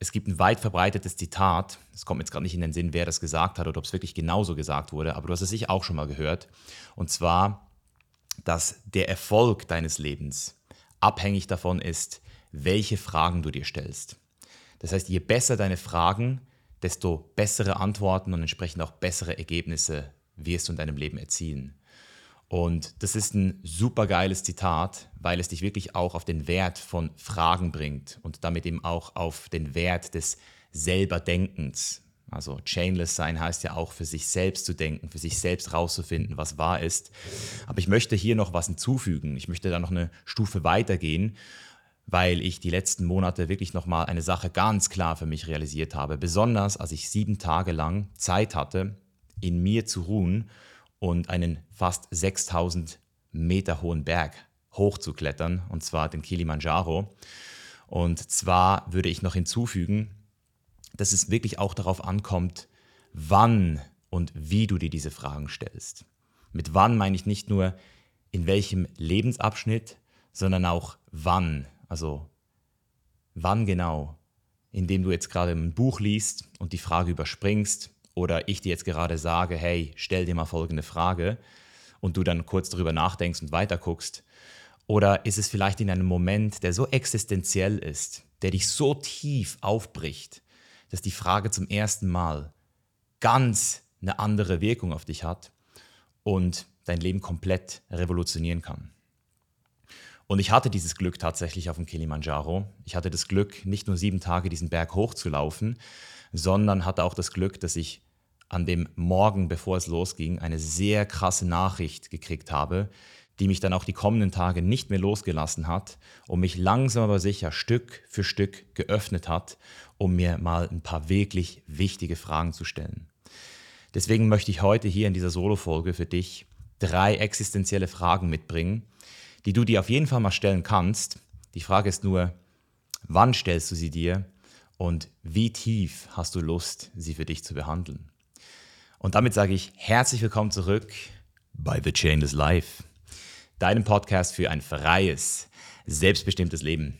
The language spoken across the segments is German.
es gibt ein weit verbreitetes Zitat, es kommt mir jetzt gerade nicht in den Sinn, wer das gesagt hat oder ob es wirklich genauso gesagt wurde, aber du hast es sicher auch schon mal gehört. Und zwar, dass der Erfolg deines Lebens abhängig davon ist, welche Fragen du dir stellst. Das heißt, je besser deine Fragen, desto bessere Antworten und entsprechend auch bessere Ergebnisse wirst du in deinem Leben erzielen. Und das ist ein super geiles Zitat, weil es dich wirklich auch auf den Wert von Fragen bringt und damit eben auch auf den Wert des Selberdenkens. Also chainless sein heißt ja auch für sich selbst zu denken, für sich selbst rauszufinden, was wahr ist. Aber ich möchte hier noch was hinzufügen. Ich möchte da noch eine Stufe weitergehen, weil ich die letzten Monate wirklich nochmal eine Sache ganz klar für mich realisiert habe. Besonders als ich sieben Tage lang Zeit hatte, in mir zu ruhen und einen fast 6000 Meter hohen Berg hochzuklettern, und zwar den Kilimanjaro. Und zwar würde ich noch hinzufügen, dass es wirklich auch darauf ankommt, wann und wie du dir diese Fragen stellst. Mit wann meine ich nicht nur in welchem Lebensabschnitt, sondern auch wann. Also wann genau, indem du jetzt gerade ein Buch liest und die Frage überspringst oder ich dir jetzt gerade sage, hey, stell dir mal folgende Frage und du dann kurz darüber nachdenkst und weiterguckst? Oder ist es vielleicht in einem Moment, der so existenziell ist, der dich so tief aufbricht, dass die Frage zum ersten Mal ganz eine andere Wirkung auf dich hat und dein Leben komplett revolutionieren kann? Und ich hatte dieses Glück tatsächlich auf dem Kilimanjaro. Ich hatte das Glück, nicht nur sieben Tage diesen Berg hochzulaufen, sondern hatte auch das Glück, dass ich an dem Morgen, bevor es losging, eine sehr krasse Nachricht gekriegt habe, die mich dann auch die kommenden Tage nicht mehr losgelassen hat und mich langsam aber sicher Stück für Stück geöffnet hat, um mir mal ein paar wirklich wichtige Fragen zu stellen. Deswegen möchte ich heute hier in dieser Solo-Folge für dich drei existenzielle Fragen mitbringen, die du dir auf jeden Fall mal stellen kannst. Die Frage ist nur, wann stellst du sie dir und wie tief hast du Lust, sie für dich zu behandeln? Und damit sage ich herzlich willkommen zurück bei The Chainless Life, deinem Podcast für ein freies, selbstbestimmtes Leben.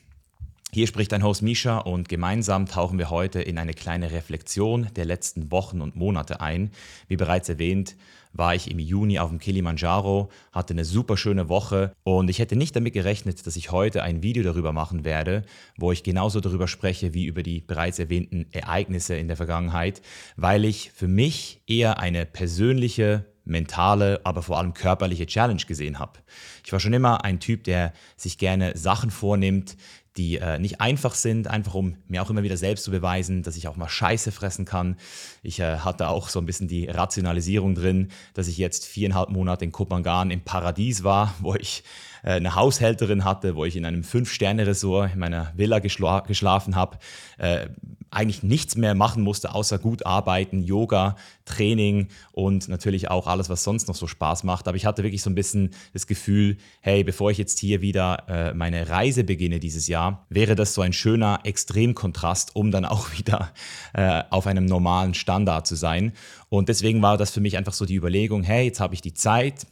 Hier spricht dein Host Misha und gemeinsam tauchen wir heute in eine kleine Reflexion der letzten Wochen und Monate ein. Wie bereits erwähnt, war ich im Juni auf dem Kilimanjaro, hatte eine super schöne Woche und ich hätte nicht damit gerechnet, dass ich heute ein Video darüber machen werde, wo ich genauso darüber spreche wie über die bereits erwähnten Ereignisse in der Vergangenheit, weil ich für mich eher eine persönliche mentale, aber vor allem körperliche Challenge gesehen habe. Ich war schon immer ein Typ, der sich gerne Sachen vornimmt, die äh, nicht einfach sind, einfach um mir auch immer wieder selbst zu beweisen, dass ich auch mal Scheiße fressen kann. Ich äh, hatte auch so ein bisschen die Rationalisierung drin, dass ich jetzt viereinhalb Monate in Kopangan im Paradies war, wo ich eine Haushälterin hatte, wo ich in einem Fünf-Sterne-Resort in meiner Villa geschla geschlafen habe, äh, eigentlich nichts mehr machen musste, außer gut arbeiten, Yoga, Training und natürlich auch alles, was sonst noch so Spaß macht. Aber ich hatte wirklich so ein bisschen das Gefühl, hey, bevor ich jetzt hier wieder äh, meine Reise beginne dieses Jahr, wäre das so ein schöner Extremkontrast, um dann auch wieder äh, auf einem normalen Standard zu sein. Und deswegen war das für mich einfach so die Überlegung, hey, jetzt habe ich die Zeit.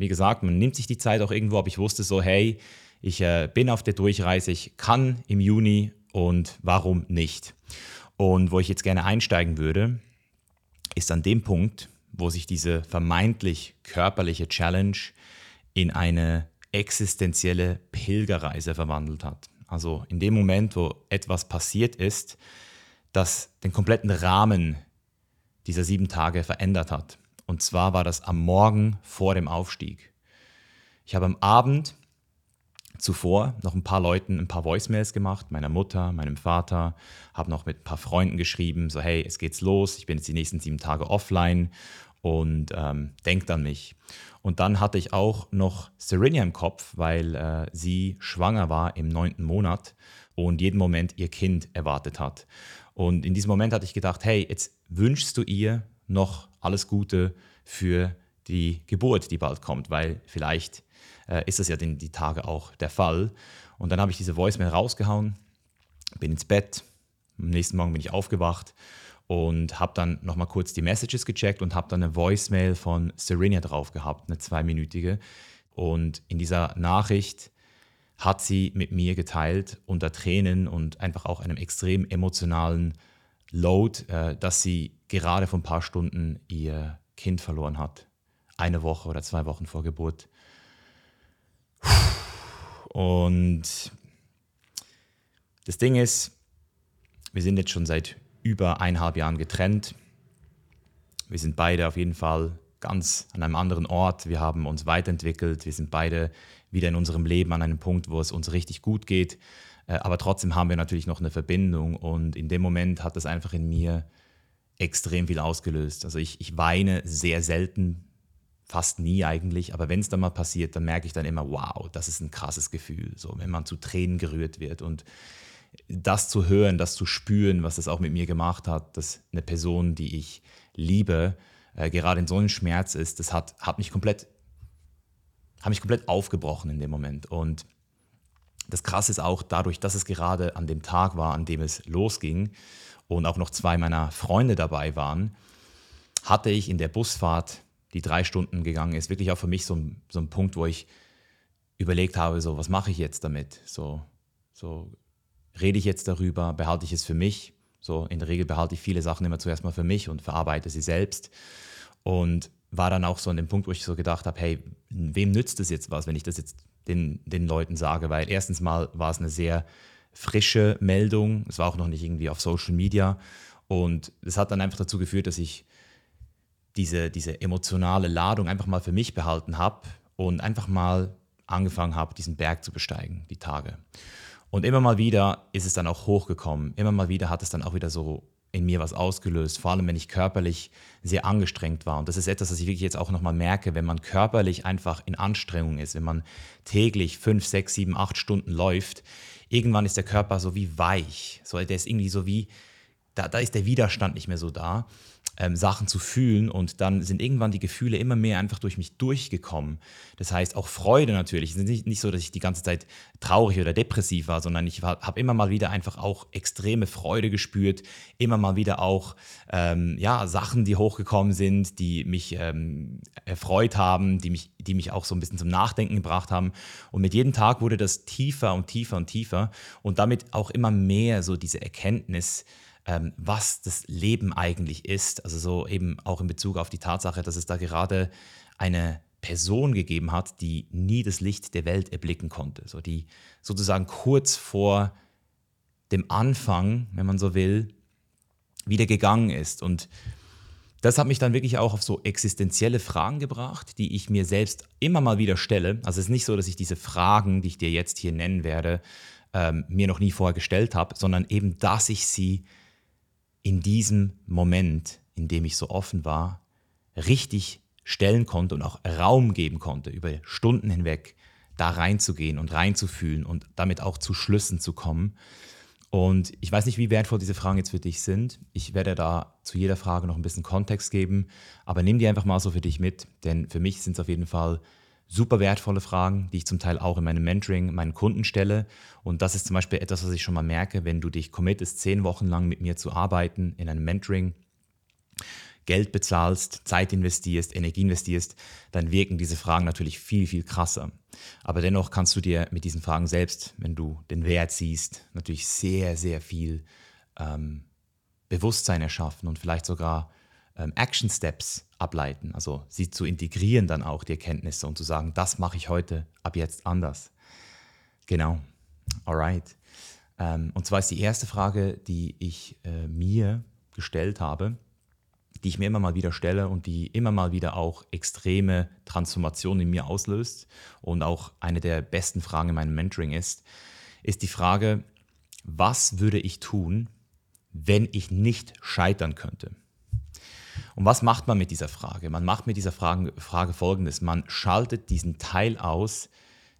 Wie gesagt, man nimmt sich die Zeit auch irgendwo, aber ich wusste so, hey, ich äh, bin auf der Durchreise, ich kann im Juni und warum nicht. Und wo ich jetzt gerne einsteigen würde, ist an dem Punkt, wo sich diese vermeintlich körperliche Challenge in eine existenzielle Pilgerreise verwandelt hat. Also in dem Moment, wo etwas passiert ist, das den kompletten Rahmen dieser sieben Tage verändert hat. Und zwar war das am Morgen vor dem Aufstieg. Ich habe am Abend zuvor noch ein paar Leuten ein paar Voicemails gemacht, meiner Mutter, meinem Vater, habe noch mit ein paar Freunden geschrieben, so hey, es geht's los, ich bin jetzt die nächsten sieben Tage offline und ähm, denkt an mich. Und dann hatte ich auch noch Serenia im Kopf, weil äh, sie schwanger war im neunten Monat und jeden Moment ihr Kind erwartet hat. Und in diesem Moment hatte ich gedacht, hey, jetzt wünschst du ihr noch alles Gute für die Geburt, die bald kommt, weil vielleicht äh, ist das ja den, die Tage auch der Fall. Und dann habe ich diese Voicemail rausgehauen, bin ins Bett, am nächsten Morgen bin ich aufgewacht und habe dann nochmal kurz die Messages gecheckt und habe dann eine Voicemail von Serena drauf gehabt, eine zweiminütige. Und in dieser Nachricht hat sie mit mir geteilt unter Tränen und einfach auch einem extrem emotionalen Load, äh, dass sie gerade vor ein paar Stunden ihr Kind verloren hat. Eine Woche oder zwei Wochen vor Geburt. Und das Ding ist, wir sind jetzt schon seit über eineinhalb Jahren getrennt. Wir sind beide auf jeden Fall ganz an einem anderen Ort. Wir haben uns weiterentwickelt. Wir sind beide wieder in unserem Leben an einem Punkt, wo es uns richtig gut geht. Äh, aber trotzdem haben wir natürlich noch eine Verbindung. Und in dem Moment hat das einfach in mir extrem viel ausgelöst. Also ich, ich weine sehr selten, fast nie eigentlich. Aber wenn es dann mal passiert, dann merke ich dann immer, wow, das ist ein krasses Gefühl. So, wenn man zu Tränen gerührt wird und das zu hören, das zu spüren, was das auch mit mir gemacht hat, dass eine Person, die ich liebe, äh, gerade in so einem Schmerz ist, das hat, hat mich komplett, hat mich komplett aufgebrochen in dem Moment. Und das Krasse ist auch dadurch, dass es gerade an dem Tag war, an dem es losging und auch noch zwei meiner Freunde dabei waren, hatte ich in der Busfahrt, die drei Stunden gegangen ist, wirklich auch für mich so, so ein Punkt, wo ich überlegt habe, so, was mache ich jetzt damit? So, so rede ich jetzt darüber, behalte ich es für mich? So, in der Regel behalte ich viele Sachen immer zuerst mal für mich und verarbeite sie selbst. Und war dann auch so an dem Punkt, wo ich so gedacht habe, hey, wem nützt es jetzt was, wenn ich das jetzt den, den Leuten sage? Weil erstens mal war es eine sehr frische Meldung, es war auch noch nicht irgendwie auf Social Media und es hat dann einfach dazu geführt, dass ich diese, diese emotionale Ladung einfach mal für mich behalten habe und einfach mal angefangen habe, diesen Berg zu besteigen, die Tage. Und immer mal wieder ist es dann auch hochgekommen. Immer mal wieder hat es dann auch wieder so in mir was ausgelöst, vor allem wenn ich körperlich sehr angestrengt war. Und das ist etwas, was ich wirklich jetzt auch nochmal merke, wenn man körperlich einfach in Anstrengung ist, wenn man täglich fünf, sechs, sieben, acht Stunden läuft, irgendwann ist der Körper so wie weich. So, der ist irgendwie so wie, da, da ist der Widerstand nicht mehr so da ähm, Sachen zu fühlen und dann sind irgendwann die Gefühle immer mehr einfach durch mich durchgekommen. Das heißt auch Freude natürlich. Es ist nicht, nicht so, dass ich die ganze Zeit traurig oder depressiv war, sondern ich habe immer mal wieder einfach auch extreme Freude gespürt, immer mal wieder auch ähm, ja, Sachen, die hochgekommen sind, die mich ähm, erfreut haben, die mich, die mich auch so ein bisschen zum Nachdenken gebracht haben. Und mit jedem Tag wurde das tiefer und tiefer und tiefer und damit auch immer mehr so diese Erkenntnis, ähm, was das Leben eigentlich ist. Also so eben auch in Bezug auf die Tatsache, dass es da gerade eine Person gegeben hat, die nie das Licht der Welt erblicken konnte. So die sozusagen kurz vor dem Anfang, wenn man so will, wieder gegangen ist. Und das hat mich dann wirklich auch auf so existenzielle Fragen gebracht, die ich mir selbst immer mal wieder stelle. Also es ist nicht so, dass ich diese Fragen, die ich dir jetzt hier nennen werde, ähm, mir noch nie vorher gestellt habe, sondern eben, dass ich sie in diesem Moment, in dem ich so offen war, richtig stellen konnte und auch Raum geben konnte, über Stunden hinweg da reinzugehen und reinzufühlen und damit auch zu Schlüssen zu kommen. Und ich weiß nicht, wie wertvoll diese Fragen jetzt für dich sind. Ich werde da zu jeder Frage noch ein bisschen Kontext geben, aber nimm die einfach mal so für dich mit, denn für mich sind es auf jeden Fall super wertvolle Fragen, die ich zum Teil auch in meinem Mentoring meinen Kunden stelle. Und das ist zum Beispiel etwas, was ich schon mal merke, wenn du dich committest, zehn Wochen lang mit mir zu arbeiten in einem Mentoring, Geld bezahlst, Zeit investierst, Energie investierst, dann wirken diese Fragen natürlich viel, viel krasser. Aber dennoch kannst du dir mit diesen Fragen selbst, wenn du den Wert siehst, natürlich sehr, sehr viel ähm, Bewusstsein erschaffen und vielleicht sogar Action Steps ableiten, also sie zu integrieren dann auch, die Erkenntnisse und zu sagen, das mache ich heute ab jetzt anders. Genau, alright. Ähm, und zwar ist die erste Frage, die ich äh, mir gestellt habe, die ich mir immer mal wieder stelle und die immer mal wieder auch extreme Transformationen in mir auslöst und auch eine der besten Fragen in meinem Mentoring ist, ist die Frage, was würde ich tun, wenn ich nicht scheitern könnte? Und was macht man mit dieser Frage? Man macht mit dieser Frage, Frage folgendes: Man schaltet diesen Teil aus,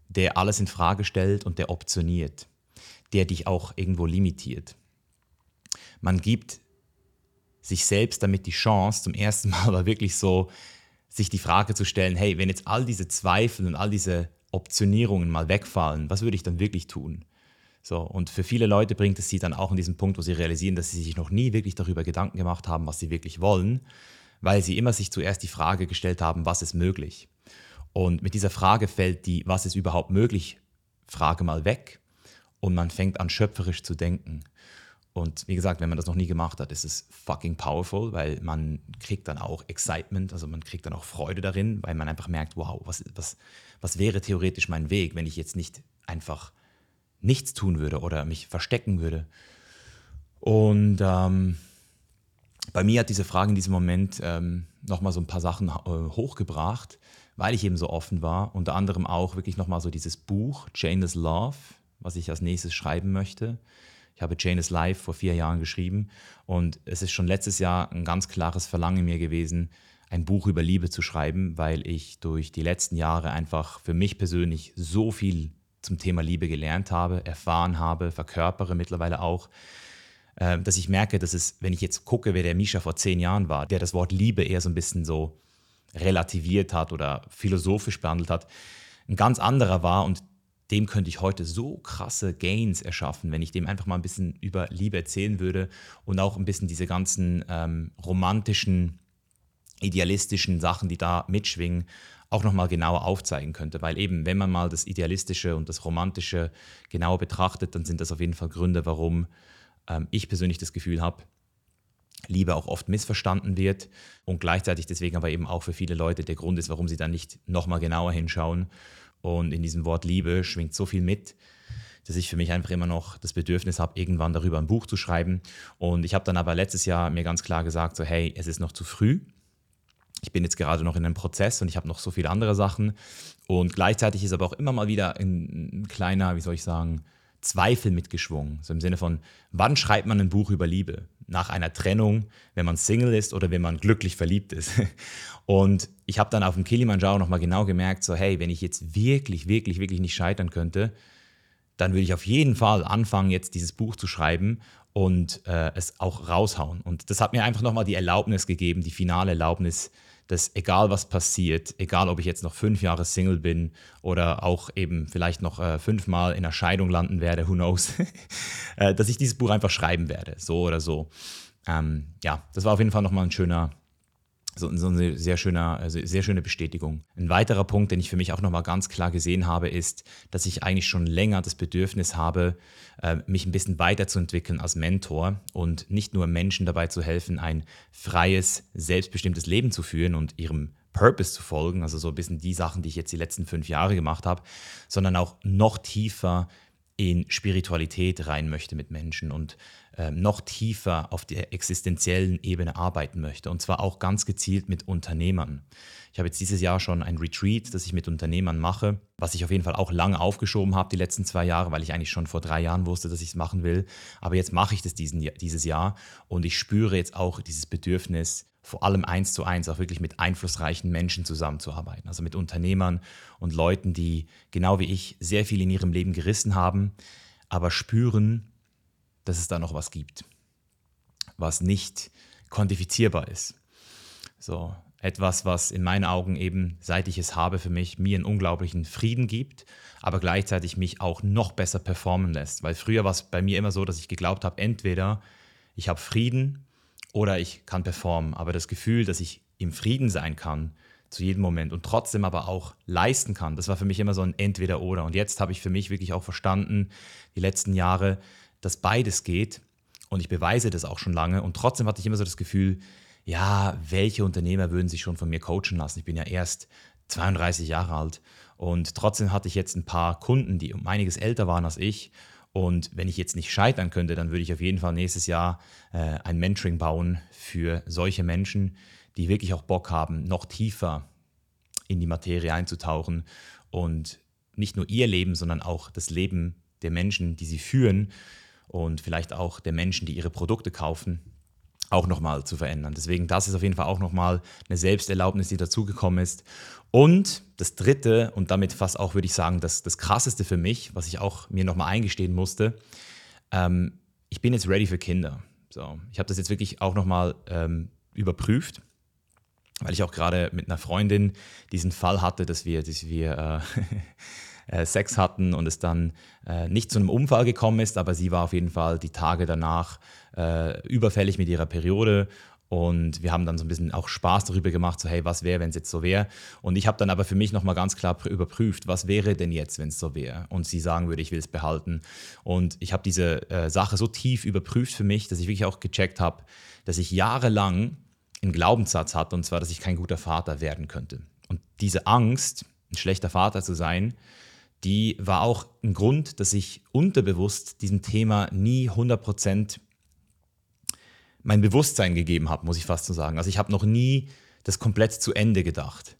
der alles in Frage stellt und der optioniert, der dich auch irgendwo limitiert. Man gibt sich selbst damit die Chance, zum ersten Mal aber wirklich so sich die Frage zu stellen, hey, wenn jetzt all diese Zweifel und all diese Optionierungen mal wegfallen, was würde ich dann wirklich tun? So, und für viele Leute bringt es sie dann auch an diesen Punkt, wo sie realisieren, dass sie sich noch nie wirklich darüber Gedanken gemacht haben, was sie wirklich wollen, weil sie immer sich zuerst die Frage gestellt haben, was ist möglich. Und mit dieser Frage fällt die, was ist überhaupt möglich, Frage mal weg und man fängt an schöpferisch zu denken. Und wie gesagt, wenn man das noch nie gemacht hat, ist es fucking powerful, weil man kriegt dann auch Excitement, also man kriegt dann auch Freude darin, weil man einfach merkt, wow, was, was, was wäre theoretisch mein Weg, wenn ich jetzt nicht einfach nichts tun würde oder mich verstecken würde. Und ähm, bei mir hat diese Frage in diesem Moment ähm, nochmal so ein paar Sachen äh, hochgebracht, weil ich eben so offen war. Unter anderem auch wirklich nochmal so dieses Buch, Chainless Love, was ich als nächstes schreiben möchte. Ich habe Chain is Life vor vier Jahren geschrieben und es ist schon letztes Jahr ein ganz klares Verlangen in mir gewesen, ein Buch über Liebe zu schreiben, weil ich durch die letzten Jahre einfach für mich persönlich so viel zum Thema Liebe gelernt habe, erfahren habe, verkörpere mittlerweile auch, äh, dass ich merke, dass es, wenn ich jetzt gucke, wer der Misha vor zehn Jahren war, der das Wort Liebe eher so ein bisschen so relativiert hat oder philosophisch behandelt hat, ein ganz anderer war und dem könnte ich heute so krasse Gains erschaffen, wenn ich dem einfach mal ein bisschen über Liebe erzählen würde und auch ein bisschen diese ganzen ähm, romantischen, idealistischen Sachen, die da mitschwingen, auch nochmal genauer aufzeigen könnte. Weil eben, wenn man mal das Idealistische und das Romantische genauer betrachtet, dann sind das auf jeden Fall Gründe, warum ähm, ich persönlich das Gefühl habe, Liebe auch oft missverstanden wird und gleichzeitig deswegen aber eben auch für viele Leute der Grund ist, warum sie dann nicht nochmal genauer hinschauen und in diesem Wort Liebe schwingt so viel mit, dass ich für mich einfach immer noch das Bedürfnis habe, irgendwann darüber ein Buch zu schreiben. Und ich habe dann aber letztes Jahr mir ganz klar gesagt, so hey, es ist noch zu früh. Ich bin jetzt gerade noch in einem Prozess und ich habe noch so viele andere Sachen. Und gleichzeitig ist aber auch immer mal wieder ein, ein kleiner, wie soll ich sagen, Zweifel mitgeschwungen. So im Sinne von, wann schreibt man ein Buch über Liebe? Nach einer Trennung, wenn man Single ist oder wenn man glücklich verliebt ist. Und ich habe dann auf dem Kilimanjaro nochmal genau gemerkt, so hey, wenn ich jetzt wirklich, wirklich, wirklich nicht scheitern könnte, dann würde ich auf jeden Fall anfangen, jetzt dieses Buch zu schreiben und äh, es auch raushauen. Und das hat mir einfach nochmal die Erlaubnis gegeben, die finale Erlaubnis, dass egal was passiert, egal ob ich jetzt noch fünf Jahre Single bin oder auch eben vielleicht noch äh, fünfmal in einer Scheidung landen werde, who knows, äh, dass ich dieses Buch einfach schreiben werde, so oder so. Ähm, ja, das war auf jeden Fall nochmal ein schöner, so, so eine sehr, schöne, also sehr schöne Bestätigung. Ein weiterer Punkt, den ich für mich auch nochmal ganz klar gesehen habe, ist, dass ich eigentlich schon länger das Bedürfnis habe, äh, mich ein bisschen weiterzuentwickeln als Mentor und nicht nur Menschen dabei zu helfen, ein freies, selbstbestimmtes Leben zu führen und ihrem Purpose zu folgen, also so ein bisschen die Sachen, die ich jetzt die letzten fünf Jahre gemacht habe, sondern auch noch tiefer in Spiritualität rein möchte mit Menschen und noch tiefer auf der existenziellen Ebene arbeiten möchte. Und zwar auch ganz gezielt mit Unternehmern. Ich habe jetzt dieses Jahr schon ein Retreat, das ich mit Unternehmern mache, was ich auf jeden Fall auch lange aufgeschoben habe, die letzten zwei Jahre, weil ich eigentlich schon vor drei Jahren wusste, dass ich es machen will. Aber jetzt mache ich das diesen, dieses Jahr und ich spüre jetzt auch dieses Bedürfnis, vor allem eins zu eins auch wirklich mit einflussreichen Menschen zusammenzuarbeiten. Also mit Unternehmern und Leuten, die genau wie ich sehr viel in ihrem Leben gerissen haben, aber spüren, dass es da noch was gibt, was nicht quantifizierbar ist. So etwas, was in meinen Augen eben, seit ich es habe, für mich mir einen unglaublichen Frieden gibt, aber gleichzeitig mich auch noch besser performen lässt. Weil früher war es bei mir immer so, dass ich geglaubt habe, entweder ich habe Frieden oder ich kann performen. Aber das Gefühl, dass ich im Frieden sein kann, zu jedem Moment und trotzdem aber auch leisten kann, das war für mich immer so ein Entweder-Oder. Und jetzt habe ich für mich wirklich auch verstanden, die letzten Jahre, dass beides geht. Und ich beweise das auch schon lange. Und trotzdem hatte ich immer so das Gefühl, ja, welche Unternehmer würden sich schon von mir coachen lassen? Ich bin ja erst 32 Jahre alt. Und trotzdem hatte ich jetzt ein paar Kunden, die um einiges älter waren als ich und wenn ich jetzt nicht scheitern könnte, dann würde ich auf jeden Fall nächstes Jahr äh, ein Mentoring bauen für solche Menschen, die wirklich auch Bock haben, noch tiefer in die Materie einzutauchen und nicht nur ihr Leben, sondern auch das Leben der Menschen, die sie führen und vielleicht auch der Menschen, die ihre Produkte kaufen, auch nochmal zu verändern. Deswegen, das ist auf jeden Fall auch nochmal eine Selbsterlaubnis, die dazugekommen ist. Und das Dritte, und damit fast auch, würde ich sagen, das, das Krasseste für mich, was ich auch mir nochmal eingestehen musste, ähm, ich bin jetzt ready für Kinder. So, ich habe das jetzt wirklich auch nochmal ähm, überprüft, weil ich auch gerade mit einer Freundin diesen Fall hatte, dass wir, dass wir äh, äh, Sex hatten und es dann äh, nicht zu einem Unfall gekommen ist, aber sie war auf jeden Fall die Tage danach äh, überfällig mit ihrer Periode Und wir haben dann so ein bisschen auch Spaß darüber gemacht, so hey, was wäre, wenn es jetzt so wäre? Und ich habe dann aber für mich nochmal ganz klar überprüft, was wäre denn jetzt, wenn es so wäre? Und sie sagen würde, ich will es behalten. Und ich habe diese äh, Sache so tief überprüft für mich, dass ich wirklich auch gecheckt habe, dass ich jahrelang einen Glaubenssatz hatte, und zwar, dass ich kein guter Vater werden könnte. Und diese Angst, ein schlechter Vater zu sein, die war auch ein Grund, dass ich unterbewusst diesem Thema nie 100% mein Bewusstsein gegeben habe, muss ich fast so sagen. Also ich habe noch nie das komplett zu Ende gedacht.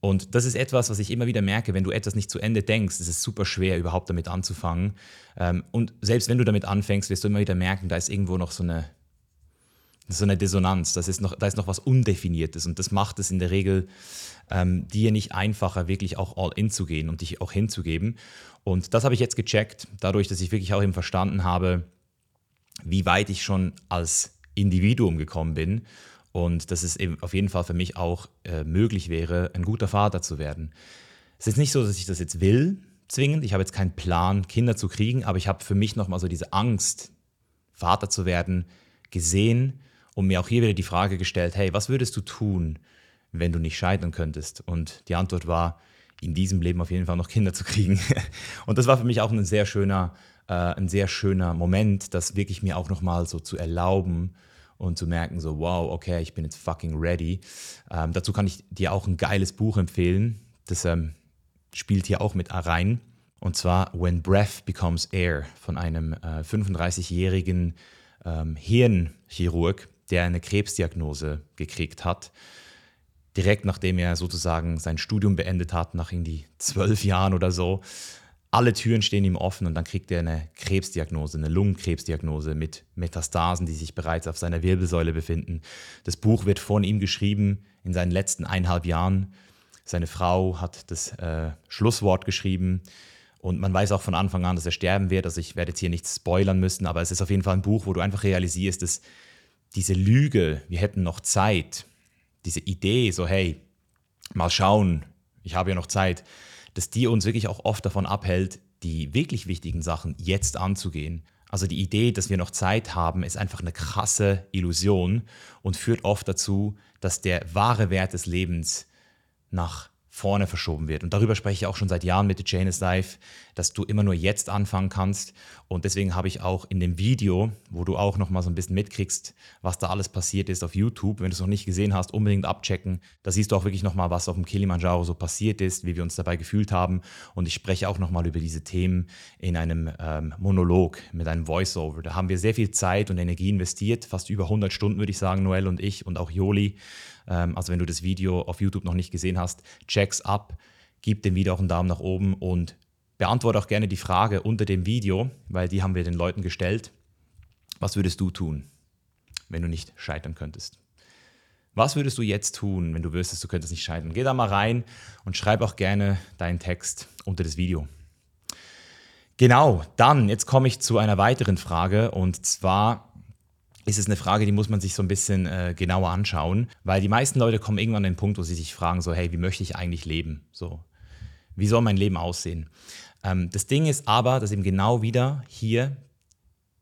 Und das ist etwas, was ich immer wieder merke, wenn du etwas nicht zu Ende denkst, ist es super schwer, überhaupt damit anzufangen. Ähm, und selbst wenn du damit anfängst, wirst du immer wieder merken, da ist irgendwo noch so eine, so eine Dissonanz, das ist noch, da ist noch was Undefiniertes. Und das macht es in der Regel ähm, dir nicht einfacher, wirklich auch all in zu gehen und dich auch hinzugeben. Und das habe ich jetzt gecheckt, dadurch, dass ich wirklich auch eben verstanden habe, wie weit ich schon als Individuum gekommen bin und dass es eben auf jeden Fall für mich auch äh, möglich wäre, ein guter Vater zu werden. Es ist nicht so, dass ich das jetzt will, zwingend. Ich habe jetzt keinen Plan, Kinder zu kriegen, aber ich habe für mich nochmal so diese Angst, Vater zu werden, gesehen und mir auch hier wieder die Frage gestellt, hey, was würdest du tun, wenn du nicht scheitern könntest? Und die Antwort war, in diesem Leben auf jeden Fall noch Kinder zu kriegen. und das war für mich auch ein sehr schöner, äh, ein sehr schöner Moment, das wirklich mir auch nochmal so zu erlauben, und zu merken, so, wow, okay, ich bin jetzt fucking ready. Ähm, dazu kann ich dir auch ein geiles Buch empfehlen. Das ähm, spielt hier auch mit rein. Und zwar When Breath Becomes Air von einem äh, 35-jährigen ähm, Hirnchirurg, der eine Krebsdiagnose gekriegt hat. Direkt nachdem er sozusagen sein Studium beendet hat, nach irgendwie zwölf Jahren oder so alle Türen stehen ihm offen und dann kriegt er eine Krebsdiagnose, eine Lungenkrebsdiagnose mit Metastasen, die sich bereits auf seiner Wirbelsäule befinden. Das Buch wird von ihm geschrieben in seinen letzten eineinhalb Jahren. Seine Frau hat das äh, Schlusswort geschrieben und man weiß auch von Anfang an, dass er sterben wird. Also ich werde jetzt hier nichts spoilern müssen, aber es ist auf jeden Fall ein Buch, wo du einfach realisierst, dass diese Lüge, wir hätten noch Zeit, diese Idee, so hey, mal schauen, ich habe ja noch Zeit, dass die uns wirklich auch oft davon abhält, die wirklich wichtigen Sachen jetzt anzugehen. Also die Idee, dass wir noch Zeit haben, ist einfach eine krasse Illusion und führt oft dazu, dass der wahre Wert des Lebens nach vorne verschoben wird. Und darüber spreche ich auch schon seit Jahren mit The Chain is Life, dass du immer nur jetzt anfangen kannst. Und deswegen habe ich auch in dem Video, wo du auch noch mal so ein bisschen mitkriegst, was da alles passiert ist auf YouTube, wenn du es noch nicht gesehen hast, unbedingt abchecken. Da siehst du auch wirklich noch mal, was auf dem Kilimanjaro so passiert ist, wie wir uns dabei gefühlt haben. Und ich spreche auch noch mal über diese Themen in einem ähm, Monolog mit einem Voiceover. Da haben wir sehr viel Zeit und Energie investiert, fast über 100 Stunden würde ich sagen, Noel und ich und auch Joli. Ähm, also wenn du das Video auf YouTube noch nicht gesehen hast, check's ab, gib dem Video auch einen Daumen nach oben und beantworte auch gerne die Frage unter dem Video, weil die haben wir den Leuten gestellt. Was würdest du tun, wenn du nicht scheitern könntest? Was würdest du jetzt tun, wenn du wüsstest, du könntest nicht scheitern? Geh da mal rein und schreib auch gerne deinen Text unter das Video. Genau, dann, jetzt komme ich zu einer weiteren Frage und zwar ist es eine Frage, die muss man sich so ein bisschen äh, genauer anschauen, weil die meisten Leute kommen irgendwann an den Punkt, wo sie sich fragen, so, hey, wie möchte ich eigentlich leben? So, wie soll mein Leben aussehen? Ähm, das Ding ist aber, dass eben genau wieder hier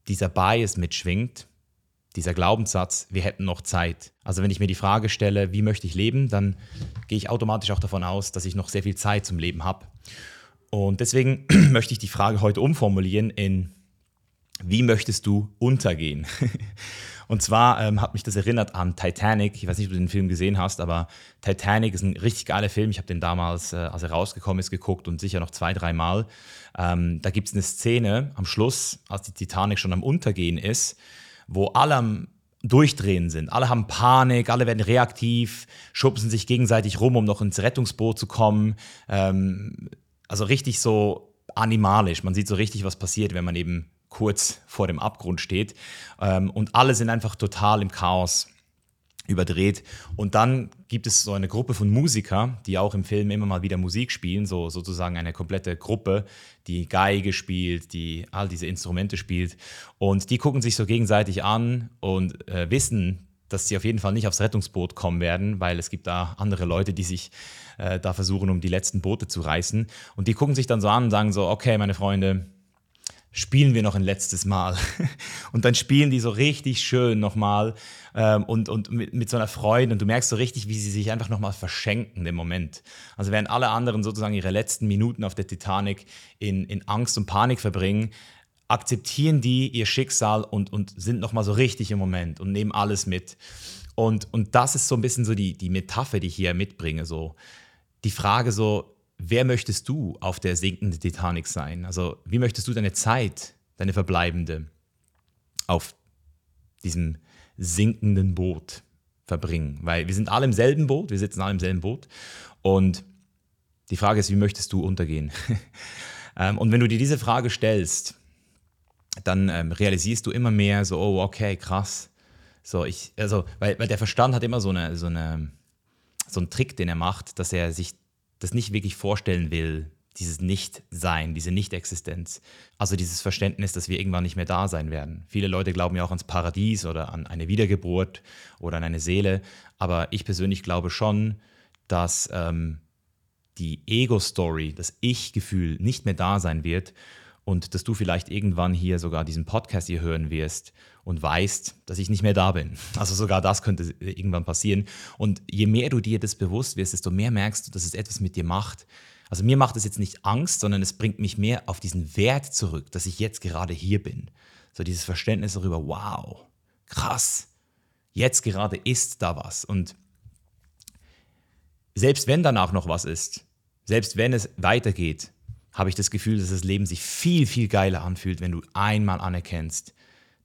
dieser Bias mitschwingt, dieser Glaubenssatz, wir hätten noch Zeit. Also wenn ich mir die Frage stelle, wie möchte ich leben, dann gehe ich automatisch auch davon aus, dass ich noch sehr viel Zeit zum Leben habe. Und deswegen möchte ich die Frage heute umformulieren in, wie möchtest du untergehen? Und zwar ähm, hat mich das erinnert an Titanic. Ich weiß nicht, ob du den Film gesehen hast, aber Titanic ist ein richtig geiler Film. Ich habe den damals, äh, als er rausgekommen ist, geguckt und sicher noch zwei, dreimal. Ähm, da gibt es eine Szene am Schluss, als die Titanic schon am Untergehen ist, wo alle am Durchdrehen sind. Alle haben Panik, alle werden reaktiv, schubsen sich gegenseitig rum, um noch ins Rettungsboot zu kommen. Ähm, also richtig so animalisch. Man sieht so richtig, was passiert, wenn man eben kurz vor dem Abgrund steht. Ähm, und alle sind einfach total im Chaos überdreht. Und dann gibt es so eine Gruppe von Musikern, die auch im Film immer mal wieder Musik spielen, so sozusagen eine komplette Gruppe, die Geige spielt, die all diese Instrumente spielt. Und die gucken sich so gegenseitig an und äh, wissen, dass sie auf jeden Fall nicht aufs Rettungsboot kommen werden, weil es gibt da andere Leute, die sich äh, da versuchen, um die letzten Boote zu reißen. Und die gucken sich dann so an und sagen so, okay, meine Freunde, spielen wir noch ein letztes Mal. Und dann spielen die so richtig schön nochmal ähm, und, und mit, mit so einer Freude. Und du merkst so richtig, wie sie sich einfach nochmal verschenken im Moment. Also während alle anderen sozusagen ihre letzten Minuten auf der Titanic in, in Angst und Panik verbringen, akzeptieren die ihr Schicksal und, und sind nochmal so richtig im Moment und nehmen alles mit. Und, und das ist so ein bisschen so die, die Metapher, die ich hier mitbringe. So. Die Frage so, wer möchtest du auf der sinkenden Titanic sein? Also wie möchtest du deine Zeit, deine verbleibende, auf diesem sinkenden Boot verbringen? Weil wir sind alle im selben Boot, wir sitzen alle im selben Boot. Und die Frage ist, wie möchtest du untergehen? Ähm, und wenn du dir diese Frage stellst, dann ähm, realisierst du immer mehr so, oh, okay, krass. So, ich, also, weil, weil der Verstand hat immer so eine, so eine, so einen Trick, den er macht, dass er sich das nicht wirklich vorstellen will, dieses Nicht-Sein, diese Nicht-Existenz. Also dieses Verständnis, dass wir irgendwann nicht mehr da sein werden. Viele Leute glauben ja auch ans Paradies oder an eine Wiedergeburt oder an eine Seele. Aber ich persönlich glaube schon, dass ähm, die Ego-Story, das Ich-Gefühl nicht mehr da sein wird und dass du vielleicht irgendwann hier sogar diesen Podcast hier hören wirst und weißt, dass ich nicht mehr da bin. Also sogar das könnte irgendwann passieren. Und je mehr du dir das bewusst wirst, desto mehr merkst du, dass es etwas mit dir macht. Also mir macht es jetzt nicht Angst, sondern es bringt mich mehr auf diesen Wert zurück, dass ich jetzt gerade hier bin. So dieses Verständnis darüber, wow, krass, jetzt gerade ist da was. Und selbst wenn danach noch was ist, selbst wenn es weitergeht, habe ich das Gefühl, dass das Leben sich viel, viel geiler anfühlt, wenn du einmal anerkennst,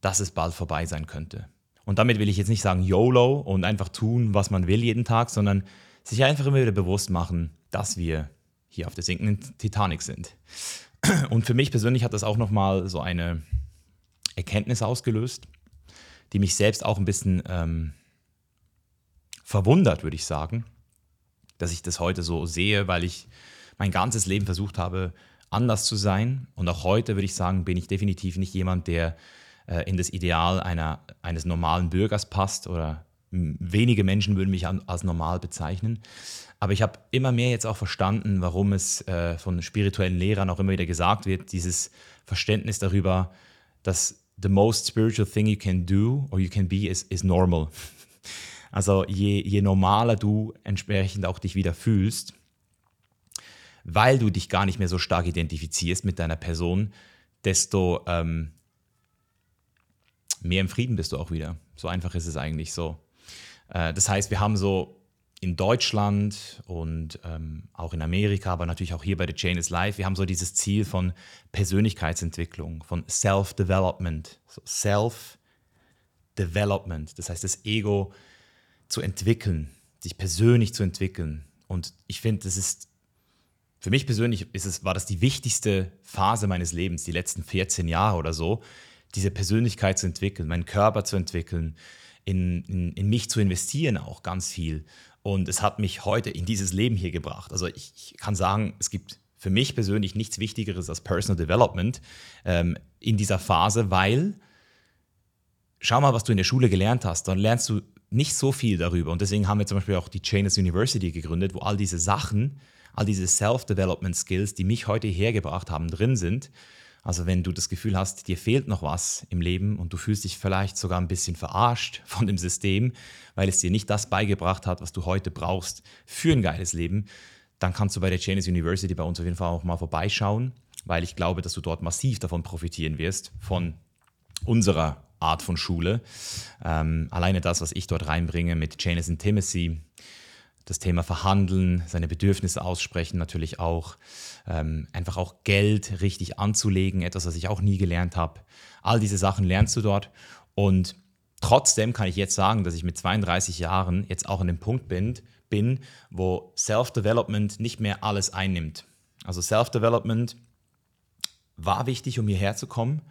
dass es bald vorbei sein könnte. Und damit will ich jetzt nicht sagen YOLO und einfach tun, was man will jeden Tag, sondern sich einfach immer wieder bewusst machen, dass wir hier auf der sinkenden Titanic sind. Und für mich persönlich hat das auch nochmal so eine Erkenntnis ausgelöst, die mich selbst auch ein bisschen ähm, verwundert, würde ich sagen, dass ich das heute so sehe, weil ich mein ganzes Leben versucht habe, anders zu sein. Und auch heute würde ich sagen, bin ich definitiv nicht jemand, der in das Ideal einer, eines normalen Bürgers passt oder wenige Menschen würden mich als normal bezeichnen. Aber ich habe immer mehr jetzt auch verstanden, warum es äh, von spirituellen Lehrern auch immer wieder gesagt wird, dieses Verständnis darüber, dass the most spiritual thing you can do or you can be is, is normal. Also je, je normaler du entsprechend auch dich wieder fühlst, weil du dich gar nicht mehr so stark identifizierst mit deiner Person, desto ähm, mehr im Frieden bist du auch wieder. So einfach ist es eigentlich so. Äh, das heißt, wir haben so in Deutschland und ähm, auch in Amerika, aber natürlich auch hier bei The Chain is Life, wir haben so dieses Ziel von Persönlichkeitsentwicklung, von Self-Development. So Self-Development, das heißt, das Ego zu entwickeln, sich persönlich zu entwickeln. Und ich finde, das ist, für mich persönlich ist es, war das die wichtigste Phase meines Lebens, die letzten 14 Jahre oder so, diese Persönlichkeit zu entwickeln, meinen Körper zu entwickeln, in, in, in, mich zu investieren auch ganz viel. Und es hat mich heute in dieses Leben hier gebracht. Also ich, ich kann sagen, es gibt für mich persönlich nichts Wichtigeres als Personal Development ähm, in dieser Phase, weil schau mal, was du in der Schule gelernt hast. Dann lernst du nicht so viel darüber. Und deswegen haben wir zum Beispiel auch die Chainless University gegründet, wo all diese Sachen, all diese Self-Development Skills, die mich heute hergebracht haben, drin sind. Also wenn du das Gefühl hast, dir fehlt noch was im Leben und du fühlst dich vielleicht sogar ein bisschen verarscht von dem System, weil es dir nicht das beigebracht hat, was du heute brauchst für ein geiles Leben, dann kannst du bei der Chainless University bei uns auf jeden Fall auch mal vorbeischauen, weil ich glaube, dass du dort massiv davon profitieren wirst, von unserer Art von Schule. Ähm, alleine das, was ich dort reinbringe mit Chainless Intimacy, das Thema Verhandeln, seine Bedürfnisse aussprechen natürlich auch, ähm, einfach auch Geld richtig anzulegen, etwas, was ich auch nie gelernt habe. All diese Sachen lernst du dort und trotzdem kann ich jetzt sagen, dass ich mit 32 Jahren jetzt auch an dem Punkt bin, bin wo Self-Development nicht mehr alles einnimmt. Also Self-Development war wichtig, um hierher zu kommen.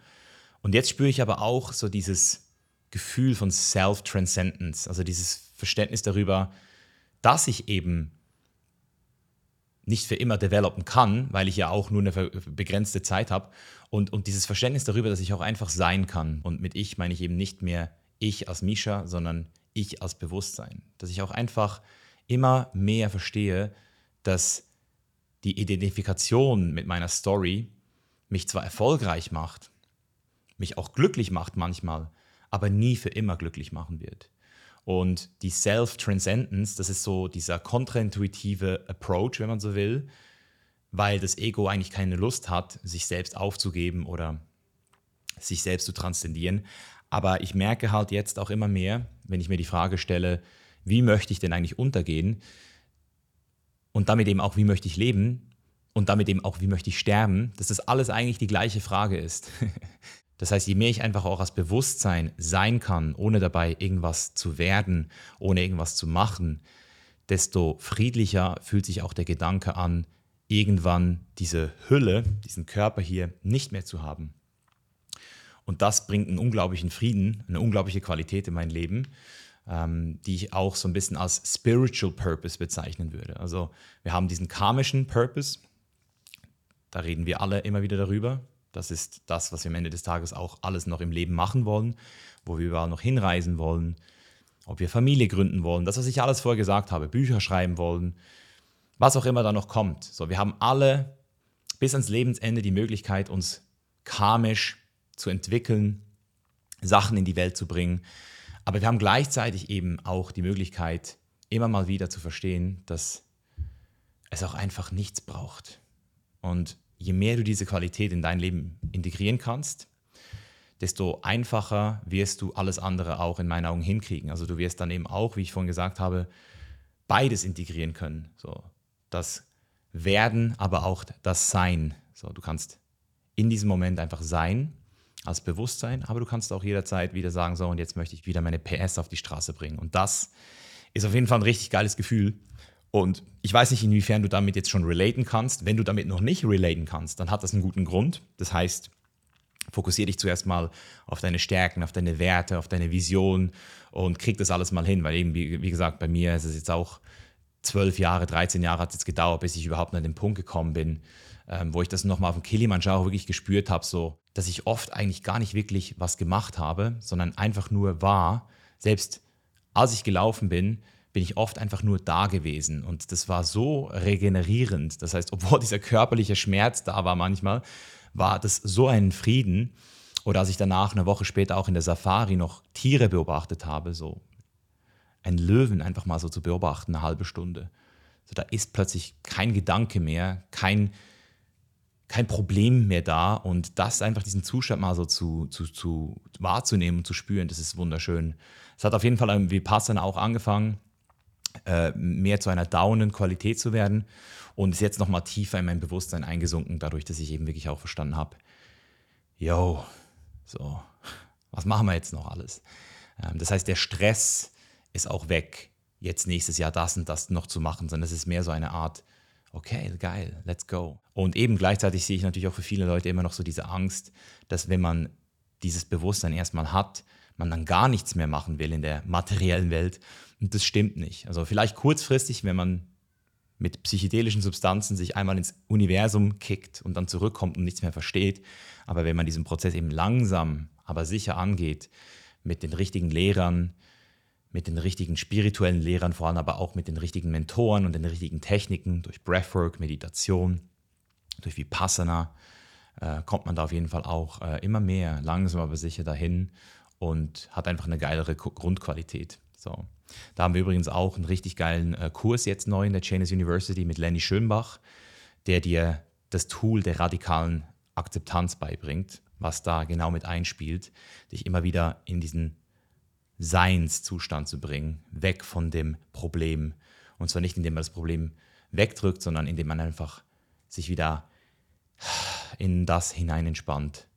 Und jetzt spüre ich aber auch so dieses Gefühl von Self-Transcendence, also dieses Verständnis darüber, dass ich eben nicht für immer developen kann, weil ich ja auch nur eine begrenzte Zeit habe. Und, und dieses Verständnis darüber, dass ich auch einfach sein kann. Und mit ich meine ich eben nicht mehr ich als Misha, sondern ich als Bewusstsein. Dass ich auch einfach immer mehr verstehe, dass die Identifikation mit meiner Story mich zwar erfolgreich macht, mich auch glücklich macht manchmal, aber nie für immer glücklich machen wird. Und die Self-Transcendence, das ist so dieser kontraintuitive Approach, wenn man so will, weil das Ego eigentlich keine Lust hat, sich selbst aufzugeben oder sich selbst zu transzendieren. Aber ich merke halt jetzt auch immer mehr, wenn ich mir die Frage stelle, wie möchte ich denn eigentlich untergehen? Und damit eben auch, wie möchte ich leben? Und damit eben auch, wie möchte ich sterben? Dass das alles eigentlich die gleiche Frage ist. Das heißt, je mehr ich einfach auch als Bewusstsein sein kann, ohne dabei irgendwas zu werden, ohne irgendwas zu machen, desto friedlicher fühlt sich auch der Gedanke an, irgendwann diese Hülle, diesen Körper hier nicht mehr zu haben. Und das bringt einen unglaublichen Frieden, eine unglaubliche Qualität in mein Leben, ähm, die ich auch so ein bisschen als Spiritual Purpose bezeichnen würde. Also wir haben diesen karmischen Purpose, da reden wir alle immer wieder darüber. Das ist das, was wir am Ende des Tages auch alles noch im Leben machen wollen, wo wir überall noch hinreisen wollen, ob wir Familie gründen wollen, das, was ich alles vorher gesagt habe, Bücher schreiben wollen, was auch immer da noch kommt. So, wir haben alle bis ans Lebensende die Möglichkeit, uns karmisch zu entwickeln, Sachen in die Welt zu bringen. Aber wir haben gleichzeitig eben auch die Möglichkeit, immer mal wieder zu verstehen, dass es auch einfach nichts braucht. Und je mehr du diese Qualität in dein Leben integrieren kannst, desto einfacher wirst du alles andere auch in meinen Augen hinkriegen. Also du wirst dann eben auch, wie ich vorhin gesagt habe, beides integrieren können. So das Werden, aber auch das Sein. So du kannst in diesem Moment einfach sein als Bewusstsein, aber du kannst auch jederzeit wieder sagen, so und jetzt möchte ich wieder meine PS auf die Straße bringen. Und das ist auf jeden Fall ein richtig geiles Gefühl. Und ich weiß nicht, inwiefern du damit jetzt schon relaten kannst. Wenn du damit noch nicht relaten kannst, dann hat das einen guten Grund. Das heißt, fokussiere dich zuerst mal auf deine Stärken, auf deine Werte, auf deine Vision und krieg das alles mal hin. Weil eben, wie, wie gesagt, bei mir ist es jetzt auch zwölf Jahre, 13 Jahre hat es jetzt gedauert, bis ich überhaupt an den Punkt gekommen bin, ähm, wo ich das nochmal auf dem Kilimanjaro wirklich gespürt habe, so, dass ich oft eigentlich gar nicht wirklich was gemacht habe, sondern einfach nur war. Selbst als ich gelaufen bin, bin ich oft einfach nur da gewesen. Und das war so regenerierend. Das heißt, obwohl dieser körperliche Schmerz da war manchmal, war das so ein Frieden. Oder als ich danach eine Woche später auch in der Safari noch Tiere beobachtet habe, so ein Löwen einfach mal so zu beobachten, eine halbe Stunde. So, da ist plötzlich kein Gedanke mehr, kein, kein Problem mehr da. Und das einfach diesen Zustand mal so zu, zu, zu wahrzunehmen und zu spüren, das ist wunderschön. Es hat auf jeden Fall irgendwie Vipassana auch angefangen äh, mehr zu einer dauernden Qualität zu werden und ist jetzt nochmal tiefer in mein Bewusstsein eingesunken, dadurch, dass ich eben wirklich auch verstanden habe, yo, so, was machen wir jetzt noch alles? Ähm, das heißt, der Stress ist auch weg, jetzt nächstes Jahr das und das noch zu machen, sondern es ist mehr so eine Art, okay, geil, let's go. Und eben gleichzeitig sehe ich natürlich auch für viele Leute immer noch so diese Angst, dass wenn man dieses Bewusstsein erstmal hat, man dann gar nichts mehr machen will in der materiellen Welt. Und das stimmt nicht. Also vielleicht kurzfristig, wenn man mit psychedelischen Substanzen sich einmal ins Universum kickt und dann zurückkommt und nichts mehr versteht. Aber wenn man diesen Prozess eben langsam, aber sicher angeht, mit den richtigen Lehrern, mit den richtigen spirituellen Lehrern, vor allem aber auch mit den richtigen Mentoren und den richtigen Techniken, durch Breathwork, Meditation, durch Vipassana, äh, kommt man da auf jeden Fall auch äh, immer mehr, langsam aber sicher dahin und hat einfach eine geilere Grundqualität. So. Da haben wir übrigens auch einen richtig geilen äh, Kurs jetzt neu in der Chainless University mit Lenny Schönbach, der dir das Tool der radikalen Akzeptanz beibringt, was da genau mit einspielt, dich immer wieder in diesen Seinszustand zu bringen, weg von dem Problem. Und zwar nicht, indem man das Problem wegdrückt, sondern indem man einfach sich wieder in das hinein entspannt,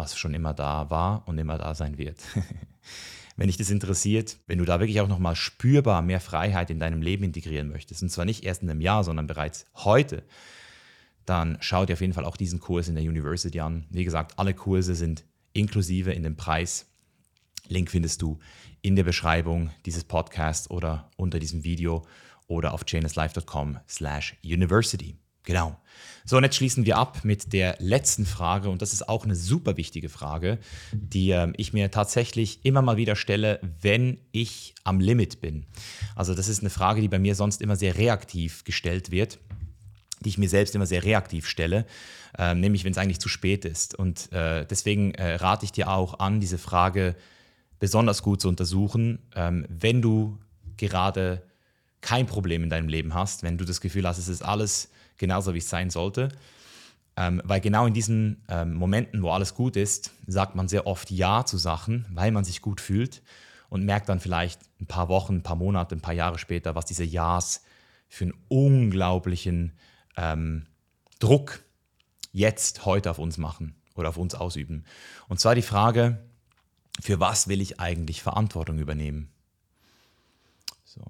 was schon immer da war und immer da sein wird. wenn dich das interessiert, wenn du da wirklich auch nochmal spürbar mehr Freiheit in deinem Leben integrieren möchtest, und zwar nicht erst in einem Jahr, sondern bereits heute, dann schau dir auf jeden Fall auch diesen Kurs in der University an. Wie gesagt, alle Kurse sind inklusive in dem Preis. Link findest du in der Beschreibung dieses Podcasts oder unter diesem Video oder auf chainlesslife.com slash university. Genau. So, und jetzt schließen wir ab mit der letzten Frage. Und das ist auch eine super wichtige Frage, die äh, ich mir tatsächlich immer mal wieder stelle, wenn ich am Limit bin. Also, das ist eine Frage, die bei mir sonst immer sehr reaktiv gestellt wird. die ich mir selbst immer sehr reaktiv stelle, äh, nämlich wenn es eigentlich zu spät ist. Und äh, deswegen äh, rate ich dir auch an, diese Frage besonders gut zu untersuchen, ähm, wenn du gerade kein Problem in deinem Leben hast, wenn du das Gefühl hast, es ist alles genauso, wie es sein sollte. Ähm, weil genau in diesen ähm, Momenten, wo alles gut ist, sagt man sehr oft Ja zu Sachen, weil man sich gut fühlt und merkt dann vielleicht ein paar Wochen, ein paar Monate, ein paar Jahre später, was diese Ja's für einen unglaublichen ähm, Druck jetzt, heute auf uns machen oder auf uns ausüben. Und zwar die Frage, für was will ich eigentlich Verantwortung übernehmen? So.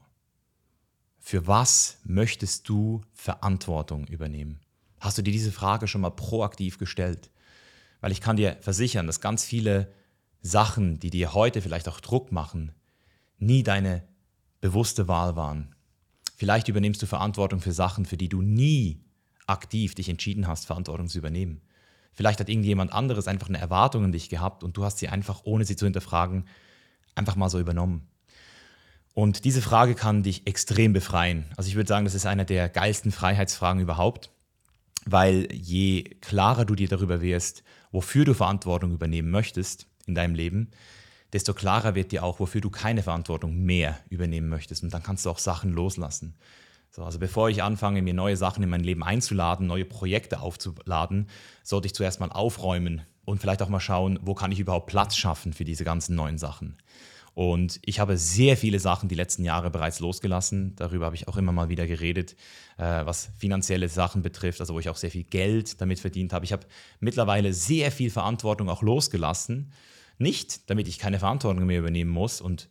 Für was möchtest du Verantwortung übernehmen? Hast du dir diese Frage schon mal proaktiv gestellt? Weil ich kann dir versichern, dass ganz viele Sachen, die dir heute vielleicht auch Druck machen, nie deine bewusste Wahl waren. Vielleicht übernimmst du Verantwortung für Sachen, für die du nie aktiv dich entschieden hast, Verantwortung zu übernehmen. Vielleicht hat irgendjemand anderes einfach eine Erwartung an dich gehabt und du hast sie einfach, ohne sie zu hinterfragen, einfach mal so übernommen. Und diese Frage kann dich extrem befreien. Also ich würde sagen, das ist eine der geilsten Freiheitsfragen überhaupt, weil je klarer du dir darüber wirst, wofür du Verantwortung übernehmen möchtest in deinem Leben, desto klarer wird dir auch, wofür du keine Verantwortung mehr übernehmen möchtest. Und dann kannst du auch Sachen loslassen. So, also bevor ich anfange, mir neue Sachen in mein Leben einzuladen, neue Projekte aufzuladen, sollte ich zuerst mal aufräumen und vielleicht auch mal schauen, wo kann ich überhaupt Platz schaffen für diese ganzen neuen Sachen. Und ich habe sehr viele Sachen die letzten Jahre bereits losgelassen. Darüber habe ich auch immer mal wieder geredet, äh, was finanzielle Sachen betrifft, also wo ich auch sehr viel Geld damit verdient habe. Ich habe mittlerweile sehr viel Verantwortung auch losgelassen. Nicht, damit ich keine Verantwortung mehr übernehmen muss und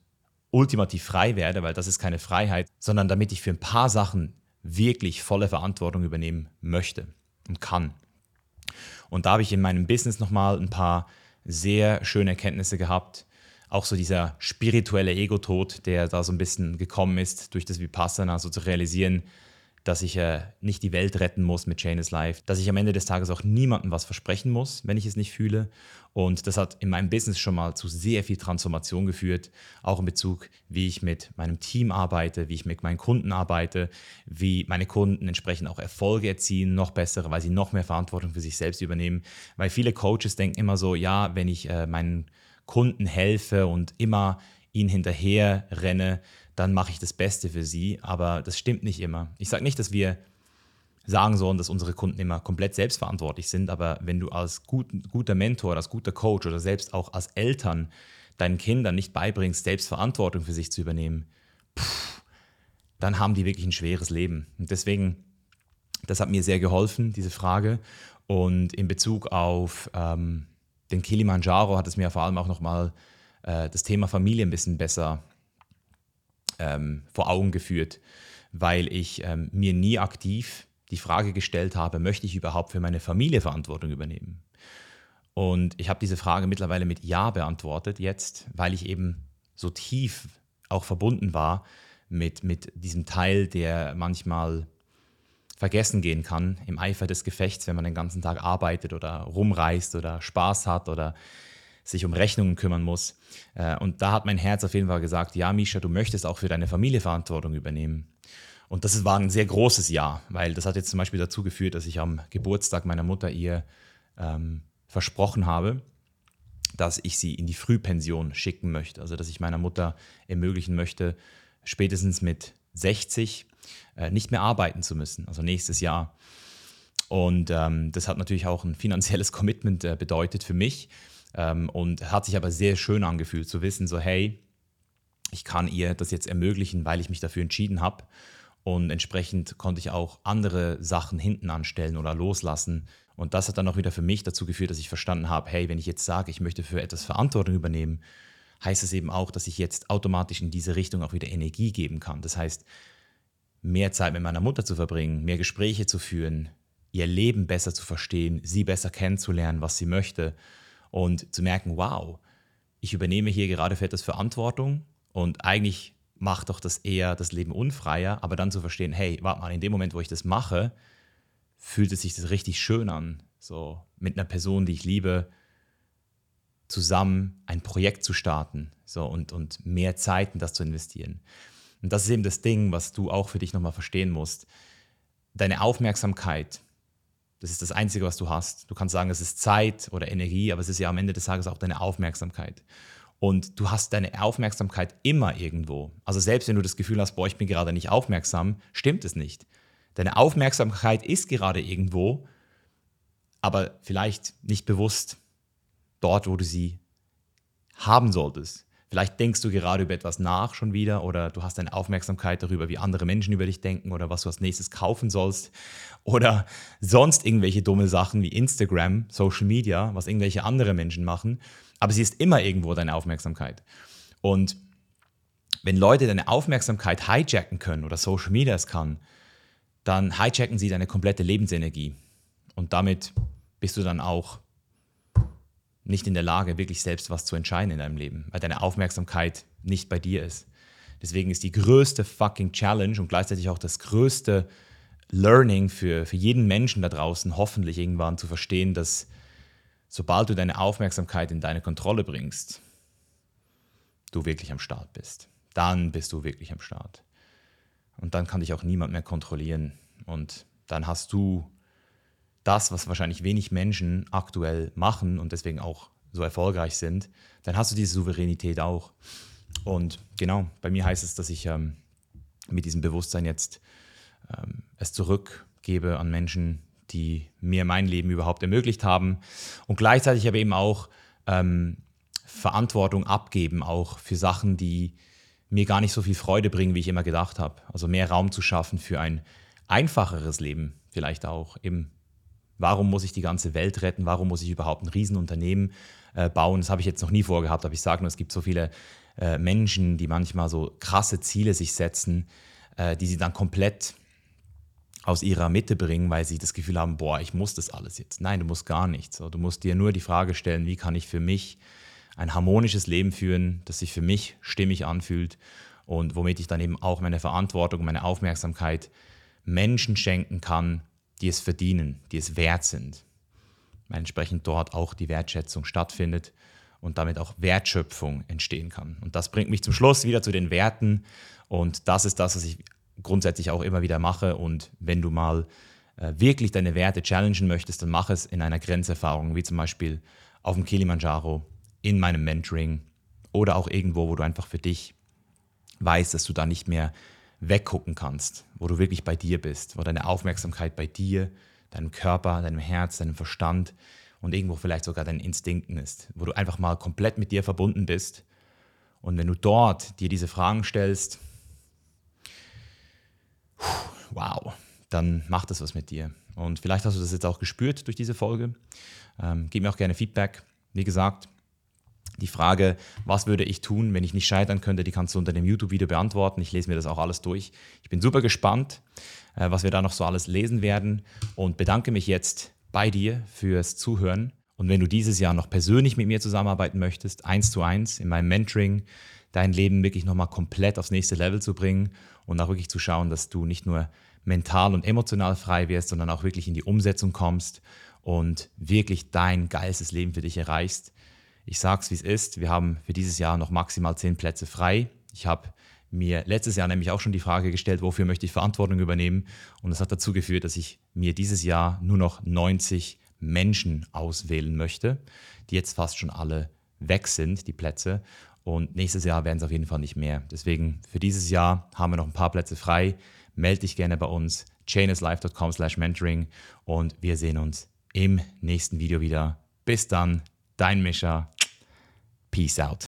ultimativ frei werde, weil das ist keine Freiheit, sondern damit ich für ein paar Sachen wirklich volle Verantwortung übernehmen möchte und kann. Und da habe ich in meinem Business nochmal ein paar sehr schöne Erkenntnisse gehabt. Auch so dieser spirituelle Ego-Tod, der da so ein bisschen gekommen ist, durch das Vipassana, so zu realisieren, dass ich äh, nicht die Welt retten muss mit Chain is Life, dass ich am Ende des Tages auch niemandem was versprechen muss, wenn ich es nicht fühle. Und das hat in meinem Business schon mal zu sehr viel Transformation geführt, auch in Bezug, wie ich mit meinem Team arbeite, wie ich mit meinen Kunden arbeite, wie meine Kunden entsprechend auch Erfolge erzielen, noch bessere, weil sie noch mehr Verantwortung für sich selbst übernehmen. Weil viele Coaches denken immer so, ja, wenn ich äh, meinen Kunden helfe und immer ihnen hinterher renne, dann mache ich das Beste für sie. Aber das stimmt nicht immer. Ich sage nicht, dass wir sagen sollen, dass unsere Kunden immer komplett selbstverantwortlich sind, aber wenn du als gut, guter Mentor, als guter Coach oder selbst auch als Eltern deinen Kindern nicht beibringst, Selbstverantwortung für sich zu übernehmen, pff, dann haben die wirklich ein schweres Leben. Und deswegen, das hat mir sehr geholfen, diese Frage. Und in Bezug auf ähm, den Kilimanjaro hat es mir vor allem auch nochmal äh, das Thema Familie ein bisschen besser ähm, vor Augen geführt, weil ich ähm, mir nie aktiv die Frage gestellt habe, möchte ich überhaupt für meine Familie Verantwortung übernehmen? Und ich habe diese Frage mittlerweile mit Ja beantwortet jetzt, weil ich eben so tief auch verbunden war mit, mit diesem Teil, der manchmal vergessen gehen kann im Eifer des Gefechts, wenn man den ganzen Tag arbeitet oder rumreist oder Spaß hat oder sich um Rechnungen kümmern muss. Äh, und da hat mein Herz auf jeden Fall gesagt, ja, Misha, du möchtest auch für deine Familie Verantwortung übernehmen. Und das war ein sehr großes Ja, weil das hat jetzt zum Beispiel dazu geführt, dass ich am Geburtstag meiner Mutter ihr ähm, versprochen habe, dass ich sie in die Frühpension schicken möchte. Also dass ich meiner Mutter ermöglichen möchte, spätestens mit 60 äh, nicht mehr arbeiten zu müssen, also nächstes Jahr. Und ähm, das hat natürlich auch ein finanzielles Commitment äh, bedeutet für mich, ähm, und hat sich aber sehr schön angefühlt zu wissen, so hey, ich kann ihr das jetzt ermöglichen, weil ich mich dafür entschieden habe. Und entsprechend konnte ich auch andere Sachen hinten anstellen oder loslassen. Und das hat dann auch wieder für mich dazu geführt, dass ich verstanden habe, hey, wenn ich jetzt sage, ich möchte für etwas Verantwortung übernehmen, heißt es eben auch, dass ich jetzt automatisch in diese Richtung auch wieder Energie geben kann. Das heißt, mehr Zeit mit meiner Mutter zu verbringen, mehr Gespräche zu führen, ihr Leben besser zu verstehen, sie besser kennenzulernen, was sie möchte und zu merken, wow, ich übernehme hier gerade für etwas Verantwortung und eigentlich macht doch das eher das Leben unfreier, aber dann zu verstehen, hey, warte mal, in dem Moment, wo ich das mache, fühlt es sich das richtig schön an, so mit einer Person, die ich liebe, zusammen ein Projekt zu starten so, und, und mehr Zeit in das zu investieren. Und das ist eben das Ding, was du auch für dich nochmal verstehen musst. deine Aufmerksamkeit, das ist das Einzige, was du hast. Du kannst sagen, es ist Zeit oder Energie, aber es ist ja am Ende des Tages auch deine Aufmerksamkeit. Und du hast deine Aufmerksamkeit immer irgendwo. Also selbst wenn du das Gefühl hast, boah, ich bin gerade nicht aufmerksam, stimmt es nicht. Deine Aufmerksamkeit ist gerade irgendwo, aber vielleicht nicht bewusst dort, wo du sie haben solltest. Vielleicht denkst du gerade über etwas nach schon wieder oder du hast eine Aufmerksamkeit darüber, wie andere Menschen über dich denken oder was du als nächstes kaufen sollst oder sonst irgendwelche dumme Sachen wie Instagram, Social Media, was irgendwelche andere Menschen machen. Aber sie ist immer irgendwo deine Aufmerksamkeit. Und wenn Leute deine Aufmerksamkeit hijacken können oder Social Media es kann, dann hijacken sie deine komplette Lebensenergie. Und damit bist du dann auch nicht in der Lage, wirklich selbst was zu entscheiden in deinem Leben, weil deine Aufmerksamkeit nicht bei dir ist. Deswegen ist die größte fucking Challenge und gleichzeitig auch das größte Learning für, für jeden Menschen da draußen, hoffentlich irgendwann zu verstehen, dass sobald du deine Aufmerksamkeit in deine Kontrolle bringst, du wirklich am Start bist. Dann bist du wirklich am Start. Und dann kann dich auch niemand mehr kontrollieren. Und dann hast du das, was wahrscheinlich wenig Menschen aktuell machen und deswegen auch so erfolgreich sind, dann hast du diese Souveränität auch. Und genau, bei mir heißt es, dass ich ähm, mit diesem Bewusstsein jetzt ähm, es zurückgebe an Menschen, die mir mein Leben überhaupt ermöglicht haben und gleichzeitig aber eben auch ähm, Verantwortung abgeben, auch für Sachen, die mir gar nicht so viel Freude bringen, wie ich immer gedacht habe. Also mehr Raum zu schaffen für ein einfacheres Leben, vielleicht auch eben Warum muss ich die ganze Welt retten? Warum muss ich überhaupt ein Riesenunternehmen äh, bauen? Das habe ich jetzt noch nie vorgehabt, aber ich sage nur, es gibt so viele äh, Menschen, die manchmal so krasse Ziele sich setzen, äh, die sie dann komplett aus ihrer Mitte bringen, weil sie das Gefühl haben, boah, ich muss das alles jetzt. Nein, du musst gar nichts. Du musst dir nur die Frage stellen, wie kann ich für mich ein harmonisches Leben führen, das sich für mich stimmig anfühlt und womit ich dann eben auch meine Verantwortung, meine Aufmerksamkeit Menschen schenken kann, die es verdienen, die es wert sind. Entsprechend dort auch die Wertschätzung stattfindet und damit auch Wertschöpfung entstehen kann. Und das bringt mich zum Schluss wieder zu den Werten. Und das ist das, was ich grundsätzlich auch immer wieder mache. Und wenn du mal äh, wirklich deine Werte challengen möchtest, dann mach es in einer Grenzerfahrung, wie zum Beispiel auf dem Kilimanjaro, in meinem Mentoring oder auch irgendwo, wo du einfach für dich weißt, dass du da nicht mehr weggucken kannst, wo du wirklich bei dir bist, wo deine Aufmerksamkeit bei dir, deinem Körper, deinem Herz, deinem Verstand und irgendwo vielleicht sogar deinen Instinkten ist, wo du einfach mal komplett mit dir verbunden bist. Und wenn du dort dir diese Fragen stellst, wow, dann macht das was mit dir. Und vielleicht hast du das jetzt auch gespürt durch diese Folge. Ähm, gib mir auch gerne Feedback. Wie gesagt, die Frage, was würde ich tun, wenn ich nicht scheitern könnte, die kannst du unter dem YouTube-Video beantworten. Ich lese mir das auch alles durch. Ich bin super gespannt, äh, was wir da noch so alles lesen werden und bedanke mich jetzt bei dir fürs Zuhören. Und wenn du dieses Jahr noch persönlich mit mir zusammenarbeiten möchtest, eins zu eins in meinem Mentoring, dein Leben wirklich nochmal komplett aufs nächste Level zu bringen und auch wirklich zu schauen, dass du nicht nur mental und emotional frei wirst, sondern auch wirklich in die Umsetzung kommst und wirklich dein geilstes Leben für dich erreichst, ich sage es, wie es ist. Wir haben für dieses Jahr noch maximal zehn Plätze frei. Ich habe mir letztes Jahr nämlich auch schon die Frage gestellt, wofür möchte ich Verantwortung übernehmen. Und das hat dazu geführt, dass ich mir dieses Jahr nur noch 90 Menschen auswählen möchte, die jetzt fast schon alle weg sind, die Plätze. Und nächstes Jahr werden es auf jeden Fall nicht mehr. Deswegen für dieses Jahr haben wir noch ein paar Plätze frei. Melde dich gerne bei uns, chainislife.com slash mentoring und wir sehen uns im nächsten Video wieder. Bis dann, dein Mischa. Peace out.